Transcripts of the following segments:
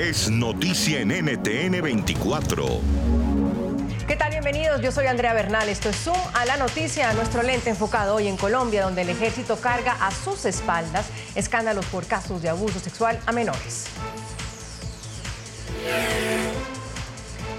es noticia en NTN 24. ¿Qué tal? Bienvenidos. Yo soy Andrea Bernal. Esto es Zoom a la noticia, nuestro lente enfocado hoy en Colombia, donde el ejército carga a sus espaldas escándalos por casos de abuso sexual a menores.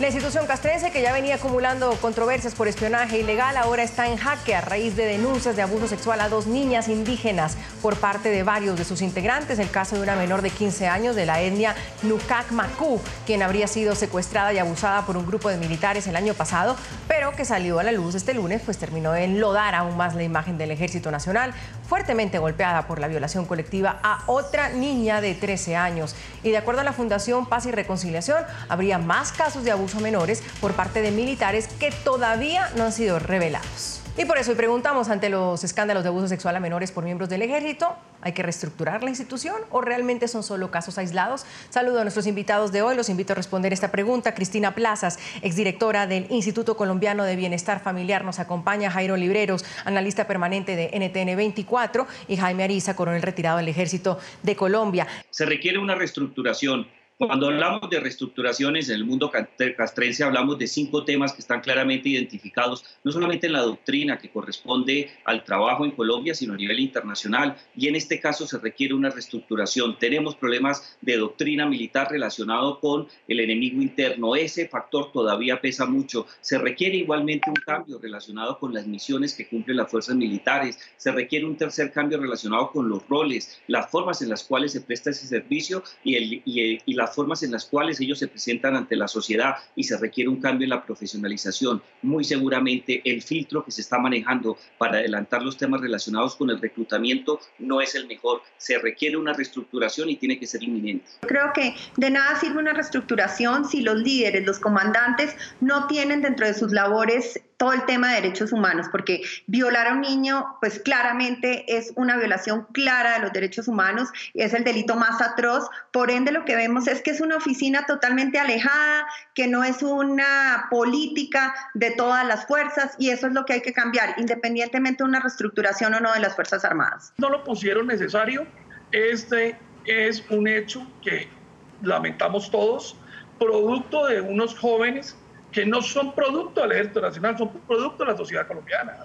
La institución castrense, que ya venía acumulando controversias por espionaje ilegal, ahora está en jaque a raíz de denuncias de abuso sexual a dos niñas indígenas por parte de varios de sus integrantes. El caso de una menor de 15 años de la etnia Nukak Maku, quien habría sido secuestrada y abusada por un grupo de militares el año pasado, pero que salió a la luz este lunes, pues terminó de enlodar aún más la imagen del Ejército Nacional, fuertemente golpeada por la violación colectiva a otra niña de 13 años. Y de acuerdo a la Fundación Paz y Reconciliación, habría más casos de abuso a menores por parte de militares que todavía no han sido revelados. Y por eso hoy preguntamos ante los escándalos de abuso sexual a menores por miembros del ejército, ¿hay que reestructurar la institución o realmente son solo casos aislados? Saludo a nuestros invitados de hoy, los invito a responder esta pregunta. Cristina Plazas, exdirectora del Instituto Colombiano de Bienestar Familiar, nos acompaña Jairo Libreros, analista permanente de NTN 24 y Jaime Ariza, coronel retirado del ejército de Colombia. Se requiere una reestructuración cuando hablamos de reestructuraciones en el mundo castrense, hablamos de cinco temas que están claramente identificados, no solamente en la doctrina que corresponde al trabajo en Colombia, sino a nivel internacional. Y en este caso se requiere una reestructuración. Tenemos problemas de doctrina militar relacionado con el enemigo interno. Ese factor todavía pesa mucho. Se requiere igualmente un cambio relacionado con las misiones que cumplen las fuerzas militares. Se requiere un tercer cambio relacionado con los roles, las formas en las cuales se presta ese servicio y, el, y, y la formas en las cuales ellos se presentan ante la sociedad y se requiere un cambio en la profesionalización. Muy seguramente el filtro que se está manejando para adelantar los temas relacionados con el reclutamiento no es el mejor. Se requiere una reestructuración y tiene que ser inminente. Creo que de nada sirve una reestructuración si los líderes, los comandantes no tienen dentro de sus labores todo el tema de derechos humanos, porque violar a un niño, pues claramente es una violación clara de los derechos humanos es el delito más atroz. Por ende, lo que vemos es que es una oficina totalmente alejada, que no es una política de todas las fuerzas y eso es lo que hay que cambiar, independientemente de una reestructuración o no de las Fuerzas Armadas. No lo pusieron necesario. Este es un hecho que lamentamos todos, producto de unos jóvenes que no son producto del Ejército Nacional, son producto de la sociedad colombiana,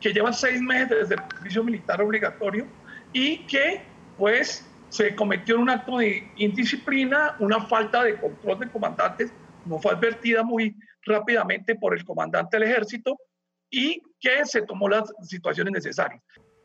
que llevan seis meses desde el servicio militar obligatorio y que pues se cometió un acto de indisciplina, una falta de control de comandantes, no fue advertida muy rápidamente por el comandante del ejército y que se tomó las situaciones necesarias.